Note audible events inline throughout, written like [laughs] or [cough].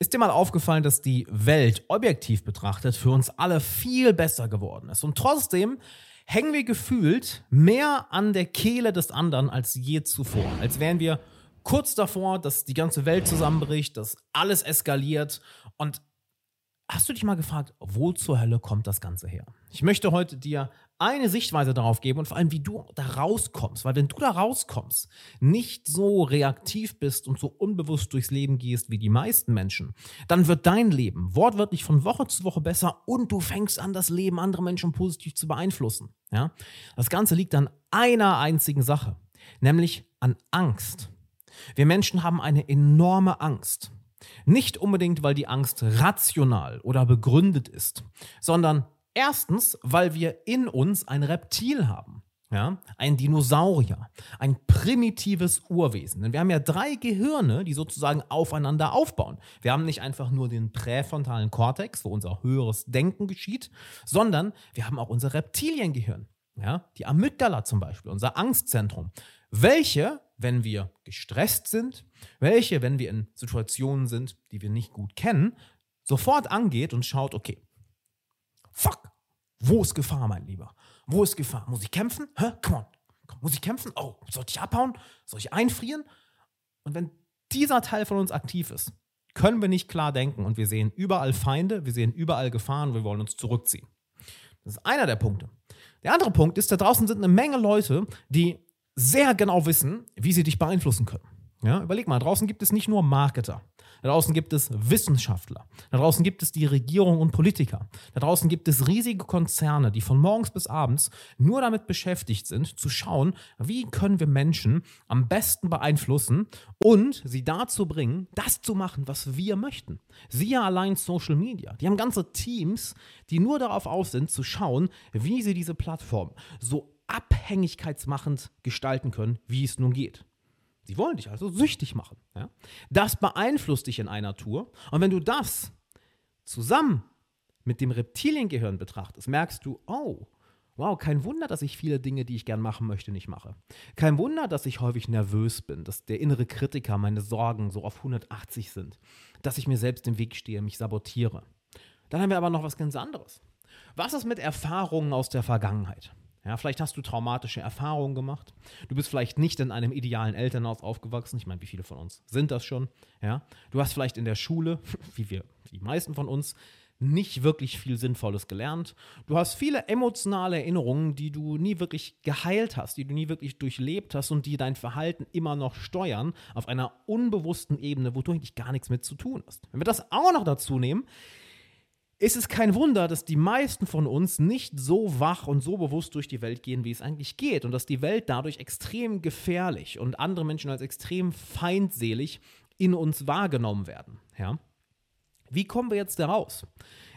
Ist dir mal aufgefallen, dass die Welt objektiv betrachtet für uns alle viel besser geworden ist? Und trotzdem hängen wir gefühlt mehr an der Kehle des anderen als je zuvor. Als wären wir kurz davor, dass die ganze Welt zusammenbricht, dass alles eskaliert. Und hast du dich mal gefragt, wo zur Hölle kommt das Ganze her? Ich möchte heute dir eine Sichtweise darauf geben und vor allem, wie du da rauskommst. Weil wenn du da rauskommst, nicht so reaktiv bist und so unbewusst durchs Leben gehst wie die meisten Menschen, dann wird dein Leben wortwörtlich von Woche zu Woche besser und du fängst an, das Leben anderer Menschen positiv zu beeinflussen. Ja? Das Ganze liegt an einer einzigen Sache, nämlich an Angst. Wir Menschen haben eine enorme Angst. Nicht unbedingt, weil die Angst rational oder begründet ist, sondern Erstens, weil wir in uns ein Reptil haben. Ja, ein Dinosaurier, ein primitives Urwesen. Denn wir haben ja drei Gehirne, die sozusagen aufeinander aufbauen. Wir haben nicht einfach nur den präfrontalen Kortex, wo unser höheres Denken geschieht, sondern wir haben auch unser Reptiliengehirn. Ja, die Amygdala zum Beispiel, unser Angstzentrum. Welche, wenn wir gestresst sind, welche, wenn wir in Situationen sind, die wir nicht gut kennen, sofort angeht und schaut, okay, Fuck. Wo ist Gefahr, mein Lieber? Wo ist Gefahr? Muss ich kämpfen? Hä? Come on. Muss ich kämpfen? Oh, soll ich abhauen? Soll ich einfrieren? Und wenn dieser Teil von uns aktiv ist, können wir nicht klar denken und wir sehen überall Feinde, wir sehen überall Gefahren, wir wollen uns zurückziehen. Das ist einer der Punkte. Der andere Punkt ist, da draußen sind eine Menge Leute, die sehr genau wissen, wie sie dich beeinflussen können. Ja, überleg mal, draußen gibt es nicht nur Marketer. Da draußen gibt es Wissenschaftler. Da draußen gibt es die Regierung und Politiker. Da draußen gibt es riesige Konzerne, die von morgens bis abends nur damit beschäftigt sind, zu schauen, wie können wir Menschen am besten beeinflussen und sie dazu bringen, das zu machen, was wir möchten. Siehe allein Social Media. Die haben ganze Teams, die nur darauf aus sind, zu schauen, wie sie diese Plattform so abhängigkeitsmachend gestalten können, wie es nun geht. Sie wollen dich also süchtig machen. Ja? Das beeinflusst dich in einer Tour. Und wenn du das zusammen mit dem Reptiliengehirn betrachtest, merkst du, oh, wow, kein Wunder, dass ich viele Dinge, die ich gern machen möchte, nicht mache. Kein Wunder, dass ich häufig nervös bin, dass der innere Kritiker, meine Sorgen so auf 180 sind, dass ich mir selbst im Weg stehe, mich sabotiere. Dann haben wir aber noch was ganz anderes. Was ist mit Erfahrungen aus der Vergangenheit? Ja, vielleicht hast du traumatische Erfahrungen gemacht. Du bist vielleicht nicht in einem idealen Elternhaus aufgewachsen. Ich meine, wie viele von uns sind das schon? Ja, du hast vielleicht in der Schule, [laughs] wie wir, die meisten von uns, nicht wirklich viel Sinnvolles gelernt. Du hast viele emotionale Erinnerungen, die du nie wirklich geheilt hast, die du nie wirklich durchlebt hast und die dein Verhalten immer noch steuern auf einer unbewussten Ebene, wo du eigentlich gar nichts mit zu tun hast. Wenn wir das auch noch dazu nehmen, ist es kein Wunder, dass die meisten von uns nicht so wach und so bewusst durch die Welt gehen, wie es eigentlich geht. Und dass die Welt dadurch extrem gefährlich und andere Menschen als extrem feindselig in uns wahrgenommen werden. Ja? Wie kommen wir jetzt da raus?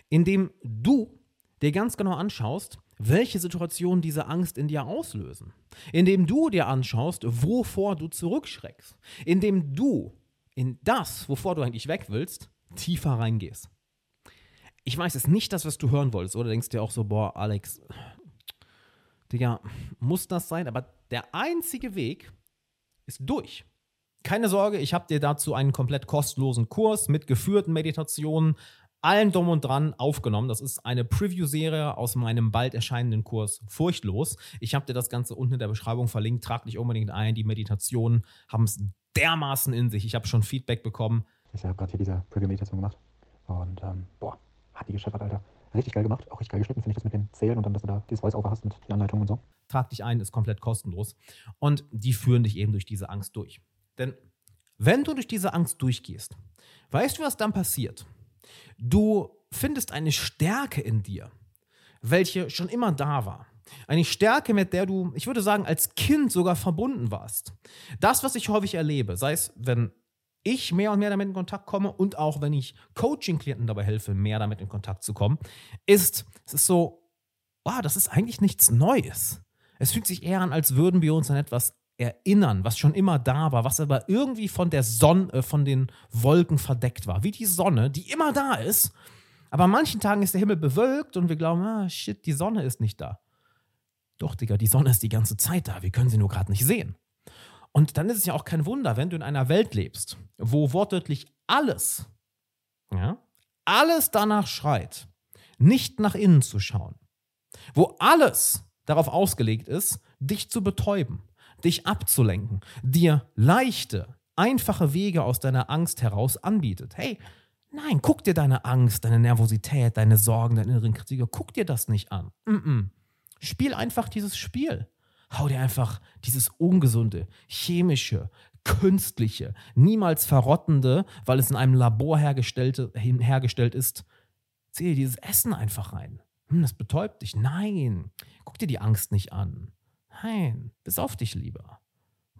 Indem du dir ganz genau anschaust, welche Situationen diese Angst in dir auslösen. Indem du dir anschaust, wovor du zurückschreckst. Indem du in das, wovor du eigentlich weg willst, tiefer reingehst ich weiß, es ist nicht das, was du hören wolltest. Oder denkst dir auch so, boah, Alex, Digga, muss das sein? Aber der einzige Weg ist durch. Keine Sorge, ich habe dir dazu einen komplett kostenlosen Kurs mit geführten Meditationen, allen drum und dran aufgenommen. Das ist eine Preview-Serie aus meinem bald erscheinenden Kurs Furchtlos. Ich habe dir das Ganze unten in der Beschreibung verlinkt. Trag dich unbedingt ein. Die Meditationen haben es dermaßen in sich. Ich habe schon Feedback bekommen. Ich habe gerade hier diese Preview-Meditation gemacht. Und ähm, boah, hat die gescheppert, Alter. Richtig geil gemacht, auch richtig geil geschnitten, finde ich das mit den Zählen und dann, dass du da dieses Voice-Over hast mit den Anleitungen und so. Trag dich ein, ist komplett kostenlos. Und die führen dich eben durch diese Angst durch. Denn wenn du durch diese Angst durchgehst, weißt du, was dann passiert? Du findest eine Stärke in dir, welche schon immer da war. Eine Stärke, mit der du, ich würde sagen, als Kind sogar verbunden warst. Das, was ich häufig erlebe, sei es, wenn ich mehr und mehr damit in Kontakt komme und auch wenn ich Coaching-Klienten dabei helfe, mehr damit in Kontakt zu kommen, ist, es ist so, wow, das ist eigentlich nichts Neues. Es fühlt sich eher an, als würden wir uns an etwas erinnern, was schon immer da war, was aber irgendwie von der Sonne, äh, von den Wolken verdeckt war. Wie die Sonne, die immer da ist. Aber an manchen Tagen ist der Himmel bewölkt und wir glauben, ah, shit, die Sonne ist nicht da. Doch, Digga, die Sonne ist die ganze Zeit da. Wir können sie nur gerade nicht sehen. Und dann ist es ja auch kein Wunder, wenn du in einer Welt lebst, wo wortwörtlich alles alles danach schreit, nicht nach innen zu schauen, wo alles darauf ausgelegt ist, dich zu betäuben, dich abzulenken, dir leichte, einfache Wege aus deiner Angst heraus anbietet. Hey, nein, guck dir deine Angst, deine Nervosität, deine Sorgen, deinen inneren Kritiker, guck dir das nicht an. Mm -mm. Spiel einfach dieses Spiel. Hau dir einfach dieses ungesunde, chemische, künstliche, niemals verrottende, weil es in einem Labor hergestellte, hergestellt ist, zieh dir dieses Essen einfach rein. Hm, das betäubt dich. Nein, guck dir die Angst nicht an. Nein, bis auf dich lieber.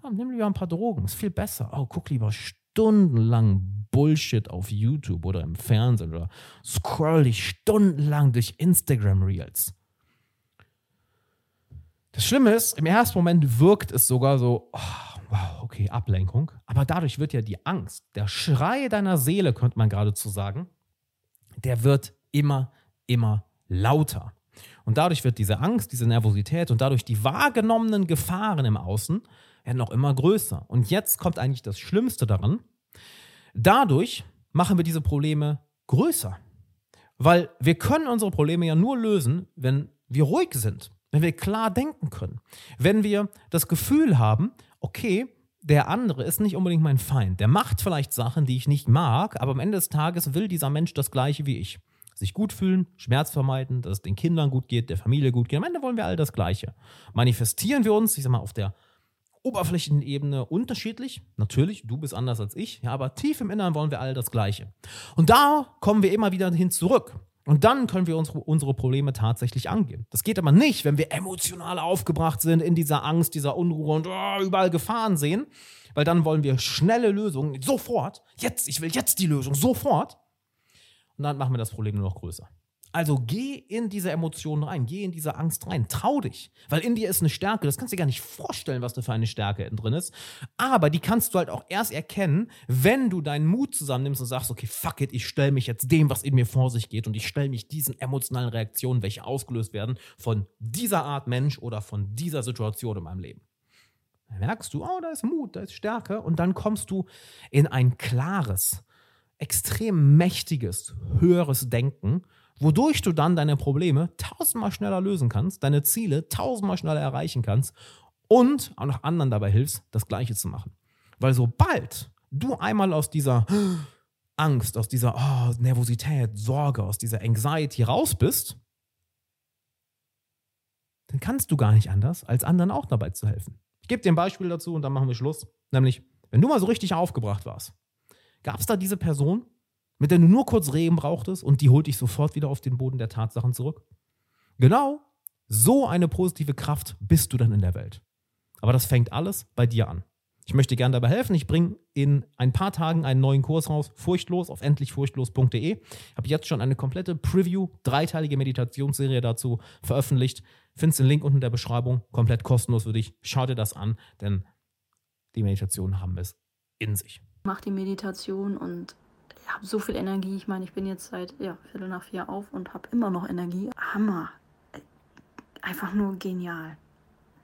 Ja, nimm lieber ein paar Drogen, ist viel besser. Oh, guck lieber stundenlang Bullshit auf YouTube oder im Fernsehen oder scroll dich stundenlang durch Instagram Reels. Das Schlimme ist, im ersten Moment wirkt es sogar so, oh, wow, okay, Ablenkung. Aber dadurch wird ja die Angst, der Schrei deiner Seele, könnte man geradezu sagen, der wird immer, immer lauter. Und dadurch wird diese Angst, diese Nervosität und dadurch die wahrgenommenen Gefahren im Außen werden noch immer größer. Und jetzt kommt eigentlich das Schlimmste daran. Dadurch machen wir diese Probleme größer. Weil wir können unsere Probleme ja nur lösen, wenn wir ruhig sind, wenn wir klar denken können, wenn wir das Gefühl haben, okay, der andere ist nicht unbedingt mein Feind. Der macht vielleicht Sachen, die ich nicht mag, aber am Ende des Tages will dieser Mensch das Gleiche wie ich. Sich gut fühlen, Schmerz vermeiden, dass es den Kindern gut geht, der Familie gut geht. Am Ende wollen wir all das Gleiche. Manifestieren wir uns, ich sag mal, auf der oberflächlichen Ebene unterschiedlich. Natürlich, du bist anders als ich, ja, aber tief im Inneren wollen wir all das Gleiche. Und da kommen wir immer wieder hin zurück. Und dann können wir unsere, unsere Probleme tatsächlich angehen. Das geht aber nicht, wenn wir emotional aufgebracht sind, in dieser Angst, dieser Unruhe und oh, überall Gefahren sehen, weil dann wollen wir schnelle Lösungen, sofort, jetzt, ich will jetzt die Lösung, sofort. Und dann machen wir das Problem nur noch größer. Also geh in diese Emotionen rein, geh in diese Angst rein, trau dich, weil in dir ist eine Stärke, das kannst du dir gar nicht vorstellen, was da für eine Stärke drin ist, aber die kannst du halt auch erst erkennen, wenn du deinen Mut zusammennimmst und sagst, okay, fuck it, ich stelle mich jetzt dem, was in mir vor sich geht und ich stelle mich diesen emotionalen Reaktionen, welche ausgelöst werden von dieser Art Mensch oder von dieser Situation in meinem Leben. Dann merkst du, oh, da ist Mut, da ist Stärke und dann kommst du in ein klares, extrem mächtiges, höheres Denken wodurch du dann deine Probleme tausendmal schneller lösen kannst, deine Ziele tausendmal schneller erreichen kannst und auch noch anderen dabei hilfst, das Gleiche zu machen. Weil sobald du einmal aus dieser Angst, aus dieser oh, Nervosität, Sorge, aus dieser Anxiety raus bist, dann kannst du gar nicht anders, als anderen auch dabei zu helfen. Ich gebe dir ein Beispiel dazu und dann machen wir Schluss. Nämlich, wenn du mal so richtig aufgebracht warst, gab es da diese Person, mit der du nur kurz reden brauchtest und die holt dich sofort wieder auf den Boden der Tatsachen zurück. Genau so eine positive Kraft bist du dann in der Welt. Aber das fängt alles bei dir an. Ich möchte gerne dabei helfen. Ich bringe in ein paar Tagen einen neuen Kurs raus, furchtlos auf endlichfurchtlos.de. Ich habe jetzt schon eine komplette Preview, dreiteilige Meditationsserie dazu veröffentlicht. Findest den Link unten in der Beschreibung, komplett kostenlos für dich. Schau dir das an, denn die Meditationen haben es in sich. Mach die Meditation und habe so viel Energie. Ich meine, ich bin jetzt seit ja, Viertel nach vier auf und habe immer noch Energie. Hammer. Einfach nur genial.